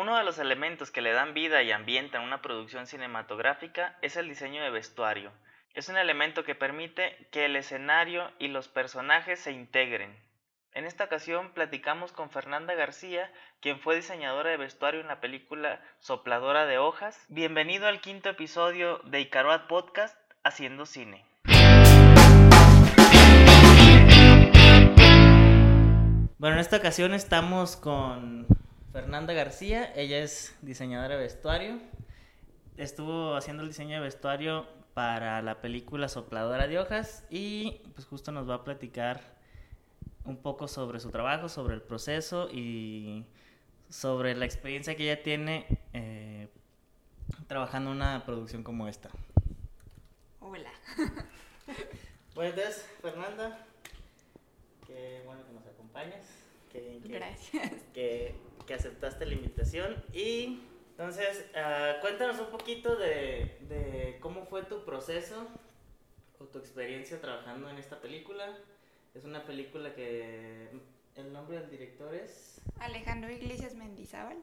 Uno de los elementos que le dan vida y ambiente a una producción cinematográfica es el diseño de vestuario. Es un elemento que permite que el escenario y los personajes se integren. En esta ocasión platicamos con Fernanda García, quien fue diseñadora de vestuario en la película Sopladora de Hojas. Bienvenido al quinto episodio de Icaroat Podcast Haciendo Cine. Bueno, en esta ocasión estamos con Fernanda García, ella es diseñadora de vestuario. Estuvo haciendo el diseño de vestuario para la película Sopladora de Hojas y pues justo nos va a platicar un poco sobre su trabajo, sobre el proceso y sobre la experiencia que ella tiene eh, trabajando en una producción como esta. Hola. Bueno, entonces, Fernanda, qué bueno que nos acompañes. Que, Gracias. Que, que, aceptaste la invitación. Y entonces, uh, cuéntanos un poquito de, de, cómo fue tu proceso o tu experiencia trabajando en esta película. Es una película que el nombre del director es Alejandro Iglesias Mendizábal.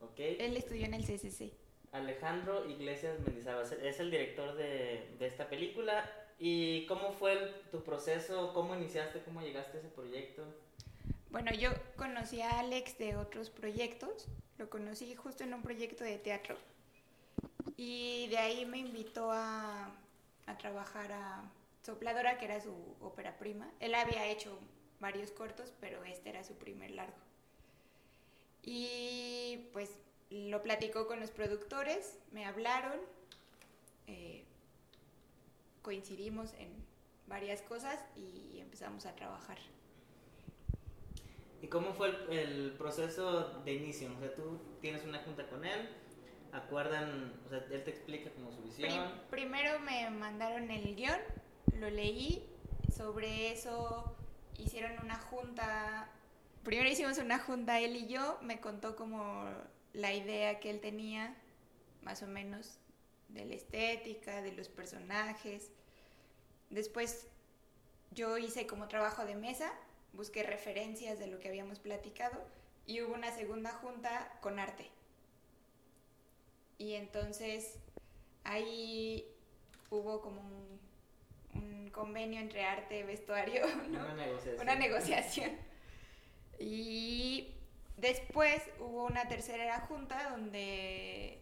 Ok. Él estudió en el CCC. Alejandro Iglesias Mendizábal es el director de, de esta película. ¿Y cómo fue el, tu proceso? ¿Cómo iniciaste? ¿Cómo llegaste a ese proyecto? Bueno, yo conocí a Alex de otros proyectos. Lo conocí justo en un proyecto de teatro. Y de ahí me invitó a, a trabajar a Sopladora, que era su ópera prima. Él había hecho varios cortos, pero este era su primer largo. Y pues lo platicó con los productores, me hablaron, eh, coincidimos en varias cosas y empezamos a trabajar. ¿Y cómo fue el, el, proceso de inicio? O sea, tú tienes una junta con él, acuerdan, o sea, él te explica como su visión. Prim primero me mandaron el guion, lo leí, sobre eso hicieron una junta, primero hicimos una junta él y yo, me contó como la idea que él tenía, más o menos, de la estética, de los personajes. Después yo hice como trabajo de mesa, busqué referencias de lo que habíamos platicado y hubo una segunda junta con arte. Y entonces ahí hubo como un, un convenio entre arte y vestuario, ¿no? Una negociación. Una negociación. Y después hubo una tercera junta donde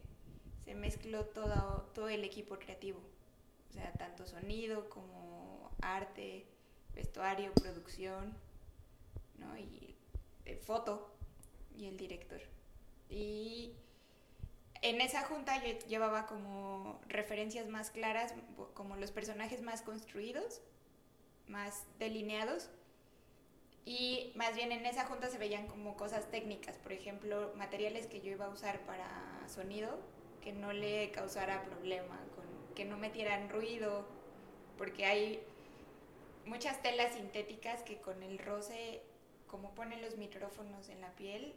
se mezcló todo, todo el equipo creativo. O sea, tanto sonido como arte, vestuario, producción, ¿no? Y eh, foto y el director. Y en esa junta yo llevaba como referencias más claras, como los personajes más construidos, más delineados. Y más bien en esa junta se veían como cosas técnicas, por ejemplo, materiales que yo iba a usar para sonido, que no le causara problema, con, que no metieran ruido, porque hay muchas telas sintéticas que con el roce, como ponen los micrófonos en la piel,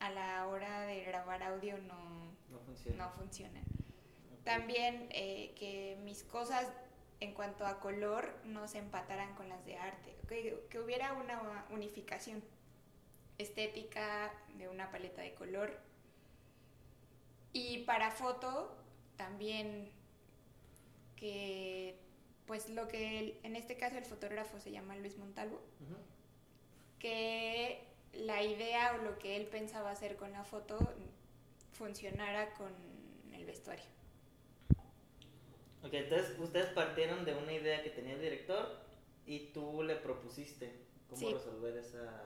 a la hora de grabar audio no, no, funciona. no funcionan. Okay. También eh, que mis cosas en cuanto a color no se empataran con las de arte, que, que hubiera una unificación estética de una paleta de color. Y para foto también que pues lo que el, en este caso el fotógrafo se llama Luis Montalvo, uh -huh. Que la idea o lo que él pensaba hacer con la foto funcionara con el vestuario. Ok, entonces ustedes partieron de una idea que tenía el director y tú le propusiste cómo sí. resolver esa...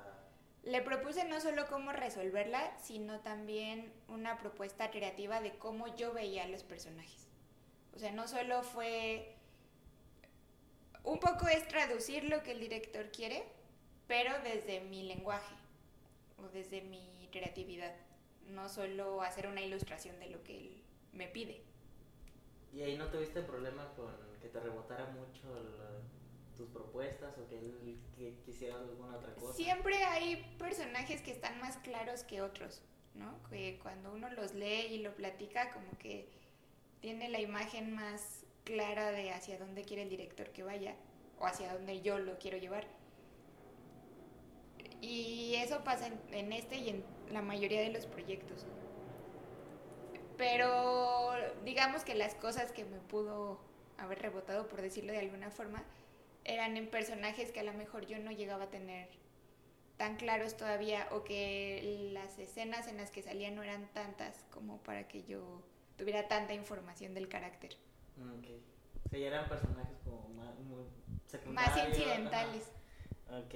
Le propuse no solo cómo resolverla, sino también una propuesta creativa de cómo yo veía a los personajes. O sea, no solo fue... Un poco es traducir lo que el director quiere, pero desde mi lenguaje o desde mi creatividad, no solo hacer una ilustración de lo que él me pide. ¿Y ahí no tuviste problema con que te rebotara mucho la, tus propuestas o que él que quisiera alguna otra cosa? Siempre hay personajes que están más claros que otros, ¿no? Que cuando uno los lee y lo platica, como que tiene la imagen más clara de hacia dónde quiere el director que vaya o hacia dónde yo lo quiero llevar. Y eso pasa en, en, este y en la mayoría de los proyectos. Pero digamos que las cosas que me pudo haber rebotado, por decirlo de alguna forma, eran en personajes que a lo mejor yo no llegaba a tener tan claros todavía o que las escenas en las que salían no eran tantas como para que yo tuviera tanta información del carácter. Mm, ok. O sea, ya eran personajes como más, muy secundarios. Más incidentales. Ok.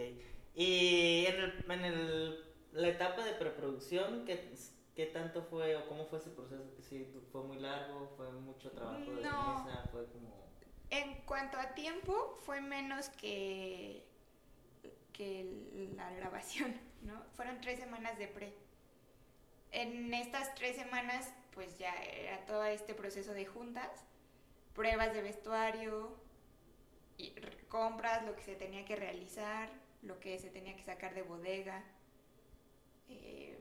Y en, el, en el, la etapa de preproducción, ¿qué, ¿qué tanto fue o cómo fue ese proceso? Sí, ¿Fue muy largo? ¿Fue mucho trabajo de No. mesa? ¿Fue como...? En cuanto a tiempo, fue menos que, que la grabación, ¿no? Fueron tres semanas de pre. En estas tres semanas, pues ya era todo este proceso de juntas, pruebas de vestuario, y compras, lo que se tenía que realizar, lo que se tenía que sacar de bodega, eh,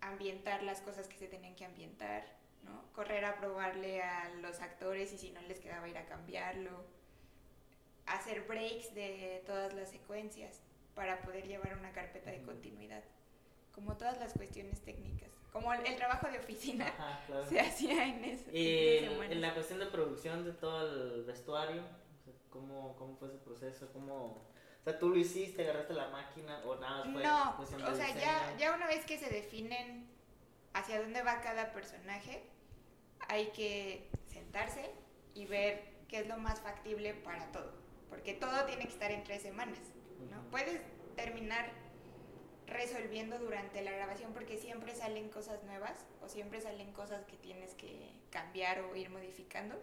ambientar las cosas que se tenían que ambientar, ¿no? Correr a probarle a los actores y si no les quedaba ir a cambiarlo. Hacer breaks de todas las secuencias para poder llevar una carpeta de continuidad. Como todas las cuestiones técnicas. Como el, el trabajo de oficina Ajá, claro. se hacía en eso. Y en esas en, la cuestión de producción de todo el vestuario, o sea, ¿cómo, ¿cómo fue ese proceso? ¿Cómo, sea, ¿tú lo hiciste, agarraste la máquina o nada más fue No, cuestión de o sea, ya, ya una vez que se definen hacia dónde va cada personaje, hay que sentarse y ver qué es lo más factible para todo. Porque todo tiene que estar en tres semanas, ¿no? Ujú. Puedes terminar resolviendo durante la grabación porque siempre salen cosas nuevas o siempre salen cosas que tienes que cambiar o ir modificando.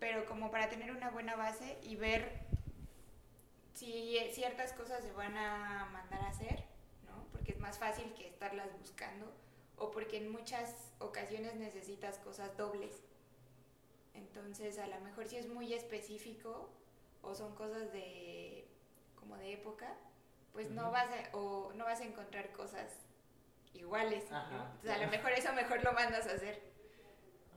Pero como para tener una buena base y ver si ciertas cosas se van a mandar a hacer, ¿no? Porque es más fácil que estarlas buscando o porque en muchas ocasiones necesitas cosas dobles. Entonces, a lo mejor si es muy específico o son cosas de como de época, pues no Ujú. vas a o no vas a encontrar cosas iguales. ¿no? Ajá, Entonces, a lo mejor eso mejor lo mandas a hacer,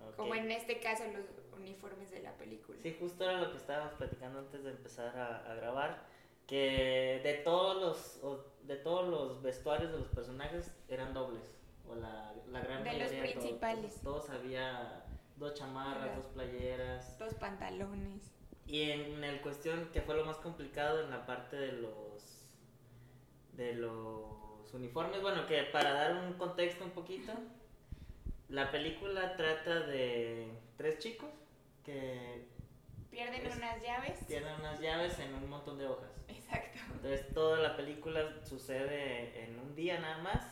Ok. como en este caso los uniformes de la película. Sí, justo era lo que estábamos platicando antes de empezar a, a grabar, que de todos los de todos los vestuarios de los personajes eran dobles, o la, la gran De los mayoría principales. Todos, había dos chamarras, dos playeras. Dos pantalones. Y en el cuestión que fue lo más complicado en la parte de los de los uniformes, bueno, que para dar un contexto un poquito, la película trata de tres chicos que Pierden Es- unas llaves. tienen unas llaves en un montón de hojas. Exacto. Entonces toda la película sucede en un día nada más,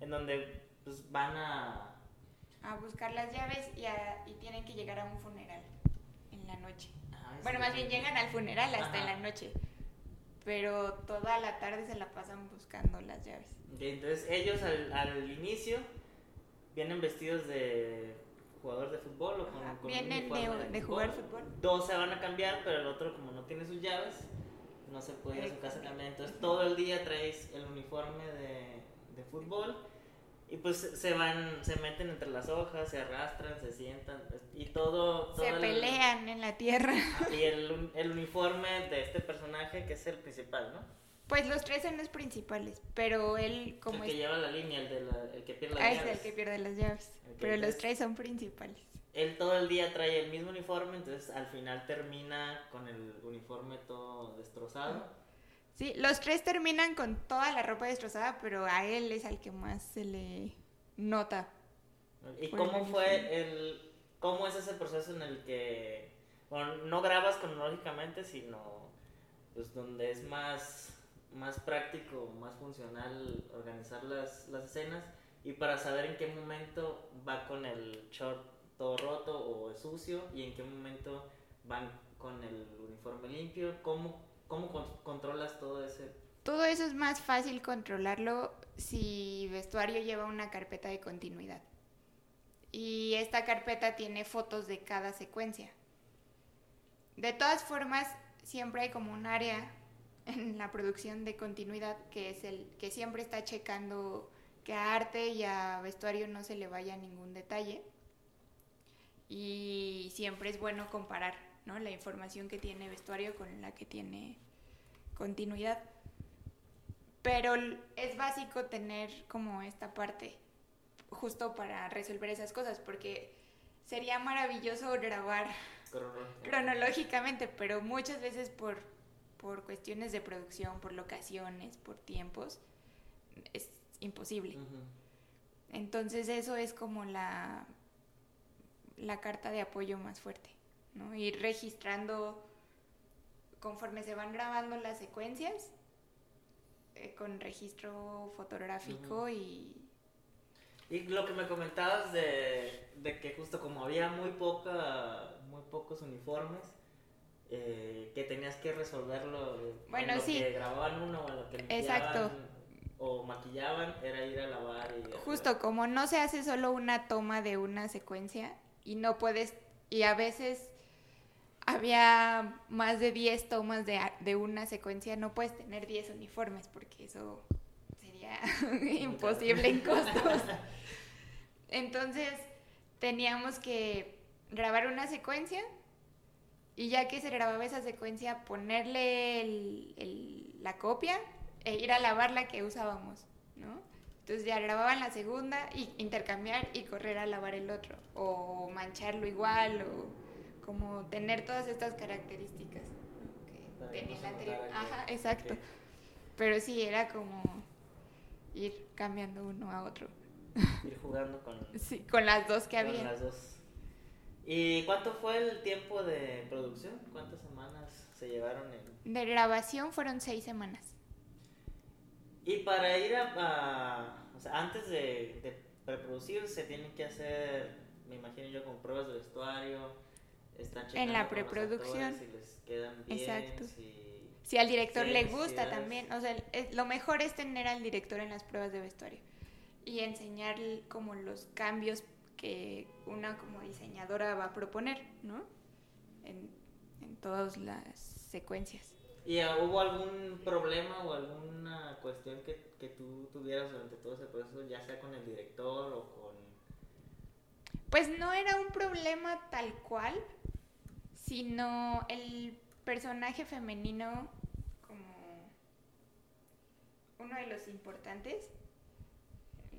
en donde pues van a A buscar las llaves y, a- y tienen que llegar a un funeral en la noche. Ay, Bueno, más bien llegan al funeral hasta Ajá. en la noche. Pero toda la tarde se la pasan buscando las llaves. Entonces ellos al, al inicio vienen vestidos de jugador de fútbol o con, Ajá, con vienen de- de jugar fútbol. Dos se van a cambiar, pero el otro como no tiene sus llaves, no se puede ir a su casa cambiar. Entonces todo el día traes el uniforme de, de fútbol y pues se van, se meten entre las hojas, se arrastran, se sientan y todo... todo Se el- pelean en la tierra. Y el, el uniforme de este personaje que es el principal, ¿no? Pues los tres son los principales, pero él como el que es... lleva la línea, el, de la- el que pierde las Ah, es llaves. el que pierde las llaves. Pero los tres son principales. Él todo el día trae el mismo uniforme, entonces al final termina con el uniforme todo destrozado. Sí, los tres terminan con toda la ropa destrozada, pero a él es al que más se le nota. ¿Y el cómo fue el... cómo es ese proceso en el que... bueno, no grabas cronológicamente, sino pues donde es más, más práctico, más funcional organizar las, las escenas y para saber en qué momento va con el short todo roto o sucio y en qué momento van con el uniforme limpio, cómo, cómo con- controlas todo ese... Todo eso es más fácil controlarlo si vestuario lleva una carpeta de continuidad. Y esta carpeta tiene fotos de cada secuencia. De todas formas, siempre hay como un área en la producción de continuidad que es el que siempre está checando que a arte y a vestuario no se le vaya ningún detalle. Y siempre es bueno comparar ¿no? la información que tiene vestuario con la que tiene continuidad. Pero es básico tener como esta parte, justo para resolver esas cosas, porque sería maravilloso grabar cronológicamente, pero muchas veces por, por cuestiones de producción, por locaciones, por tiempos, es imposible. Entonces eso es como la, la carta de apoyo más fuerte, ¿no? Ir registrando conforme se van grabando las secuencias eh, con registro fotográfico y... Y lo que me comentabas de, de, que justo como había muy poca muy pocos uniformes, eh, que tenías que resolverlo bueno, en lo que grababan uno o en lo que Exacto. o maquillaban, era ir a lavar y... Justo, como no se hace solo una toma de una secuencia y no puedes, y a veces había más de 10 tomas de, de, una secuencia, no puedes tener 10 uniformes porque eso sería imposible en costos. Entonces teníamos que grabar una secuencia y ya que se grababa esa secuencia ponerle el, la copia e ir a lavar la que usábamos, ¿no? Entonces ya grababan la segunda y intercambiar y correr a lavar el otro o mancharlo igual o como tener todas estas características que tenía la anterior. Ajá, exacto. Pero sí, era como ir cambiando uno a otro. Ir jugando con... Sí, con las dos que con había. las dos. ¿Y cuánto fue el tiempo de producción? ¿Cuántas semanas se llevaron en...? De grabación fueron seis semanas. Y para ir a... o sea, antes de, de preproducir se tienen que hacer, me imagino yo, con pruebas de vestuario en la preproducción. Exacto. Si... al director le gusta también, o sea, lo mejor es tener al director en las pruebas de vestuario y enseñarle como los cambios que una como diseñadora va a proponer, ¿no? En, en todas las secuencias. ¿Y ah, hubo algún problema o alguna cuestión que, que tú tuvieras durante todo ese proceso, ya sea con el director o con... Pues no era un problema tal cual, sino el personaje femenino como uno de los importantes,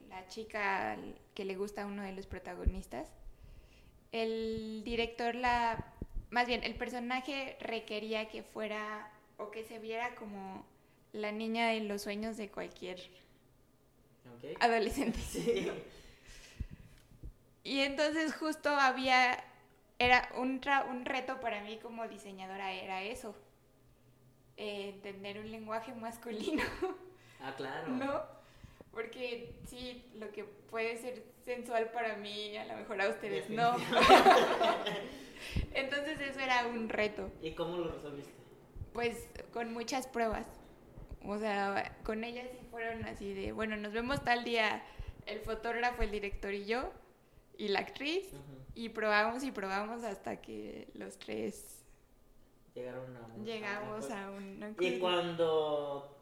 la chica que le gusta a uno de los protagonistas. El director la, más bien, el personaje requería que fuera o que se viera como la niña de los sueños de cualquier adolescente. Y entonces justo había era un, un reto para mí como diseñadora, era eso, eh, entender un lenguaje masculino. Ah, claro. ¿No? Porque sí, lo que puede ser sensual para mí, a lo mejor a ustedes no. Entonces eso era un reto. ¿Y cómo lo resolviste? Pues con muchas pruebas. O sea, con ellas sí fueron así de, bueno, nos vemos tal día el fotógrafo, el director y yo, y la actriz, y probamos y probamos hasta que los tres llegaron a llegamos a un y cuando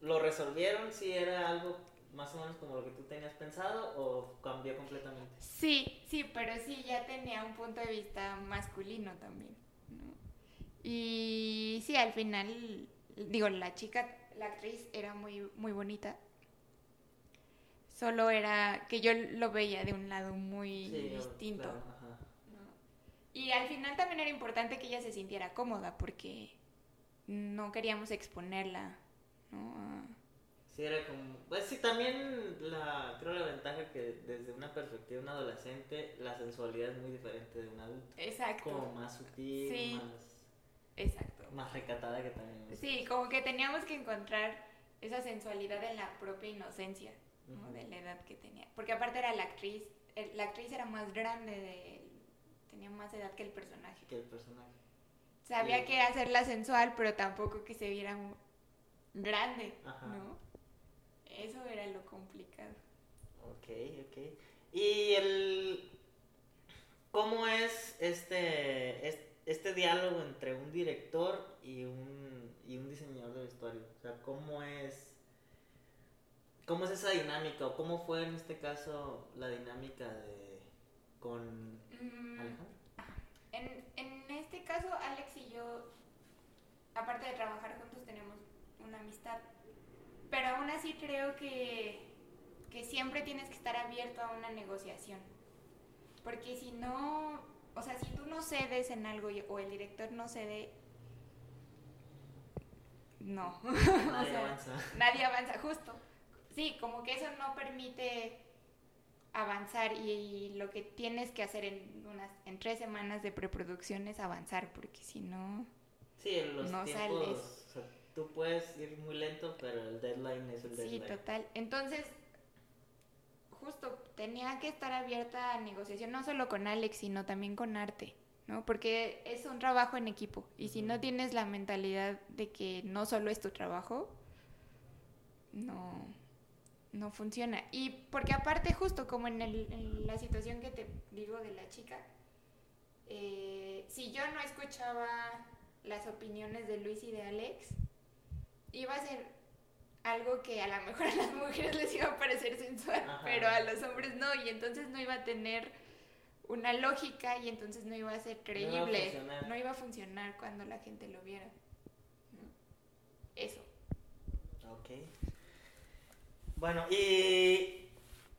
lo resolvieron si era algo más o menos como lo que tú tenías pensado o cambió completamente sí sí pero sí ya tenía un punto de vista masculino también y sí al final digo la chica la actriz era muy muy bonita. Solo era que yo lo veía de un lado muy distinto y al final también era importante que ella se sintiera cómoda porque no queríamos exponerla, ¿no? Sí, era como... Pues sí, también la, creo la ventaja que desde una perspectiva de un adolescente la sensualidad es muy diferente de un adulto. Exacto. Como más sutil, más... Exacto. Más recatada que también. Sí, como que teníamos que encontrar esa sensualidad en la propia inocencia, ¿no? De la edad que tenía. Porque aparte era la actriz, la actriz era más grande de tenía más edad que el personaje. Que el personaje. Sabía que hacerla sensual, pero tampoco que se viera grande, ¿no? Eso era lo complicado. Ok, ok. ¿Y el... ¿Cómo es este, este, diálogo entre un director y un, y un diseñador de vestuario? O sea, ¿cómo es... ¿Cómo es esa dinámica? ¿O cómo fue en este caso la dinámica de con mm, Alejandro? En, en este caso, Alex y yo, aparte de trabajar juntos, tenemos una amistad. Pero aún así creo que que siempre tienes que estar abierto a una negociación. Porque si no, o sea, si tú no cedes en algo o el director no cede, no. Nadie avanza. Nadie avanza, justo. Sí, como que eso no permite avanzar y, lo que tienes que hacer en unas en tres semanas de preproducción es avanzar porque si no sí los no tiempos, tú puedes ir muy lento pero el deadline es el deadline. sí total. Entonces justo tenía que estar abierta a negociación no solo con Alex sino también con Arte no porque es un trabajo en equipo y si no tienes la mentalidad de que no solo es tu trabajo no no funciona. Y porque aparte, justo como en, el, la situación que te digo de la chica, eh, si yo no escuchaba las opiniones de Luis y de Alex, iba a ser algo que a lo mejor a las mujeres les iba a parecer sensual, pero a los hombres no, y entonces no iba a tener una lógica y entonces no iba a ser creíble, no iba a, funcionar cuando la gente lo viera. Eso. Ok. Bueno, y,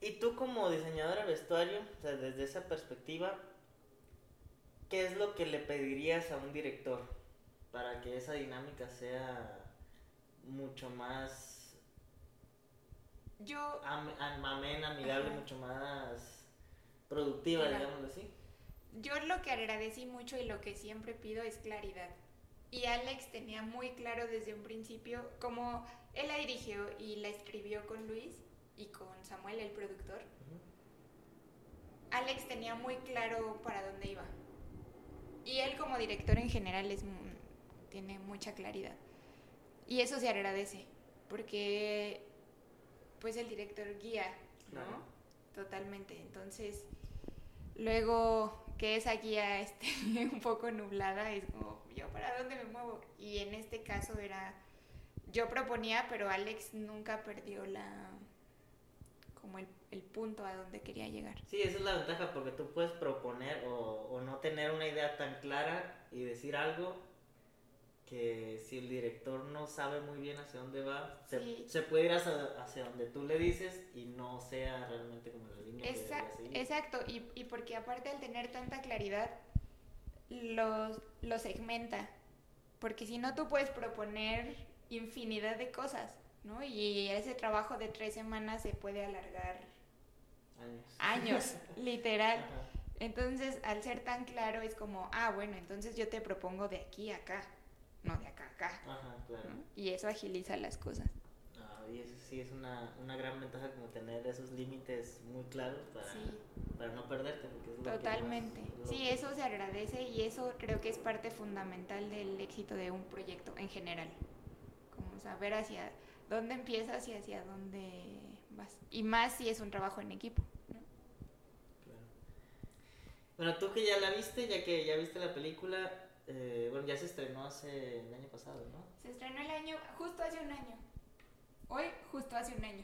y tú como diseñadora de vestuario, o sea, desde esa perspectiva, ¿qué es lo que le pedirías a un director para que esa dinámica sea mucho más yo amena, amigable, mucho más productiva, digamos así? Yo lo que agradecí mucho y lo que siempre pido es claridad. Y Alex tenía muy claro desde un principio, como él la dirigió y la escribió con Luis y con Samuel, el productor, Alex tenía muy claro para dónde iba. Y él como director en general es, tiene mucha claridad. Y eso se agradece, porque pues el director guía, ¿no? Totalmente. Entonces, luego que esa guía esté un poco nublada, es como, ¿yo para dónde me muevo? Y en este caso era, yo proponía, pero Alex nunca perdió la como el, punto a donde quería llegar. Sí, esa es la ventaja, porque tú puedes proponer o, o no tener una idea tan clara y decir algo que si el director no sabe muy bien hacia dónde va, se, puede ir hacia, donde tú le dices y no sea realmente como la línea que Exacto, y, y porque aparte al tener tanta claridad, los, lo segmenta. Porque si no, tú puedes proponer infinidad de cosas, ¿no? Y ese trabajo de tres semanas se puede alargar años, años literal. Entonces, al ser tan claro, es como, ah, bueno, entonces yo te propongo de aquí a acá no de acá a acá. Ajá, claro. Y eso agiliza las cosas. Ah, y eso sí es una, una gran ventaja como tener esos límites muy claros para, para no perderte. Totalmente. sí, eso se agradece y eso creo que es parte fundamental del éxito de un proyecto en general. Como saber hacia dónde empiezas y hacia dónde vas. Y más si es un trabajo en equipo. Claro. Bueno, tú que ya la viste, ya que ya viste la película, eh, bueno, ya se estrenó hace el año pasado, ¿no? Se estrenó el año, justo hace un año. Hoy, justo hace un año.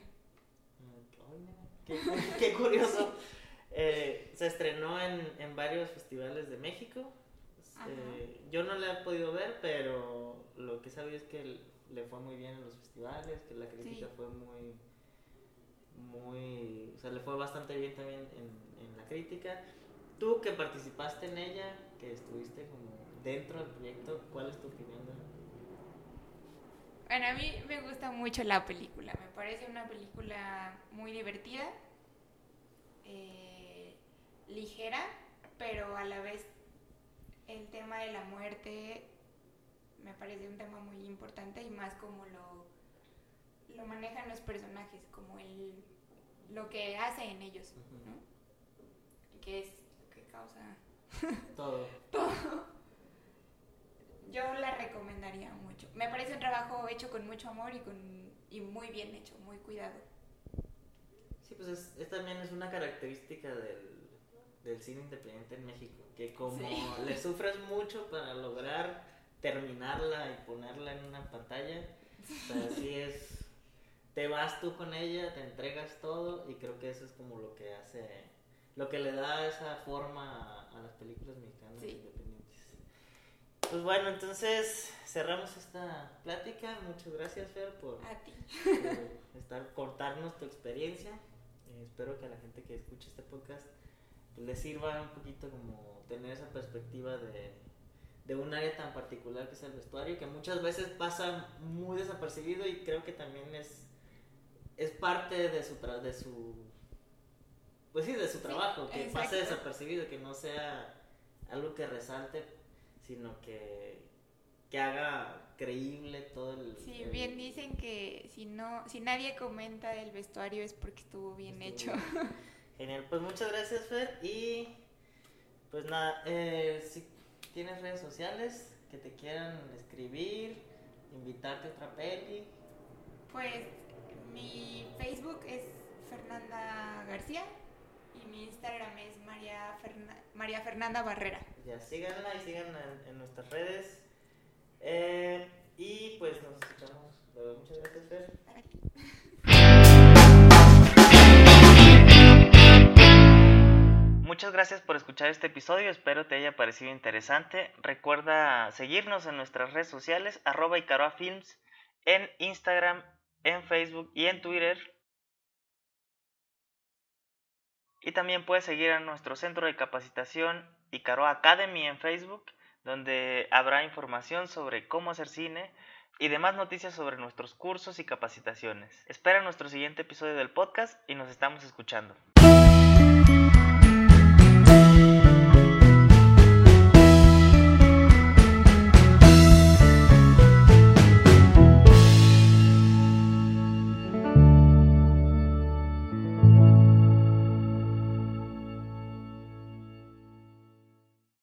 qué, curioso. Eh, se estrenó en, en, varios festivales de México. Eh, yo no la he podido ver, pero lo que sabía es que le fue muy bien en los festivales, que la crítica fue muy, muy, o sea, le fue bastante bien también en, en la crítica. Tú que participaste en ella, que estuviste como dentro del proyecto, ¿cuál es tu opinión de Bueno, a mí me gusta mucho la película, me parece una película muy divertida, eh, ligera, pero a la vez el tema de la muerte me parece un tema muy importante y más como lo, lo manejan los personajes, como el, lo que hace en ellos, ¿no? Que es, que causa... Todo. Todo yo la recomendaría mucho. Me parece un trabajo hecho con mucho amor y, con, y muy bien hecho, muy cuidado. Sí, pues es, también es una característica del, del, cine independiente en México, que como le sufres mucho para lograr terminarla y ponerla en una pantalla, pues así es, te vas tú con ella, te entregas todo y creo que eso es como lo que hace, lo que le da esa forma a, las películas mexicanas independientes. Pues bueno, entonces cerramos esta plática. Muchas gracias, Fer, por, A ti. estar, contarnos tu experiencia. espero que a la gente que escuche este podcast pues, le sirva un poquito como tener esa perspectiva de, de un área tan particular que es el vestuario, que muchas veces pasa muy desapercibido y creo que también es, es parte de su, tra- de su, pues sí, de su trabajo, que pase desapercibido, que no sea algo que resalte, sino que, que haga creíble todo el... Sí, el- bien dicen que si no, si nadie comenta el vestuario es porque estuvo bien Estuvo hecho. bien. Genial, pues muchas gracias Fer y pues nada, eh, si tienes redes sociales que te quieran escribir, invitarte a otra peli, Pues mi Facebook es Fernanda García mi Instagram es María, Ferna- María Fernanda Barrera. ya síganla y síganla en, en nuestras redes. Eh, y pues nos escuchamos luego. Muchas gracias Fer. Muchas gracias por escuchar este episodio, espero te haya parecido interesante. Recuerda seguirnos en nuestras redes sociales, arroba Icaroa Films, en Instagram, en Facebook y en Twitter. Y también puedes seguir a nuestro centro de capacitación Icaroa Academy en Facebook, donde habrá información sobre cómo hacer cine y demás noticias sobre nuestros cursos y capacitaciones. Espera nuestro siguiente episodio del podcast y nos estamos escuchando.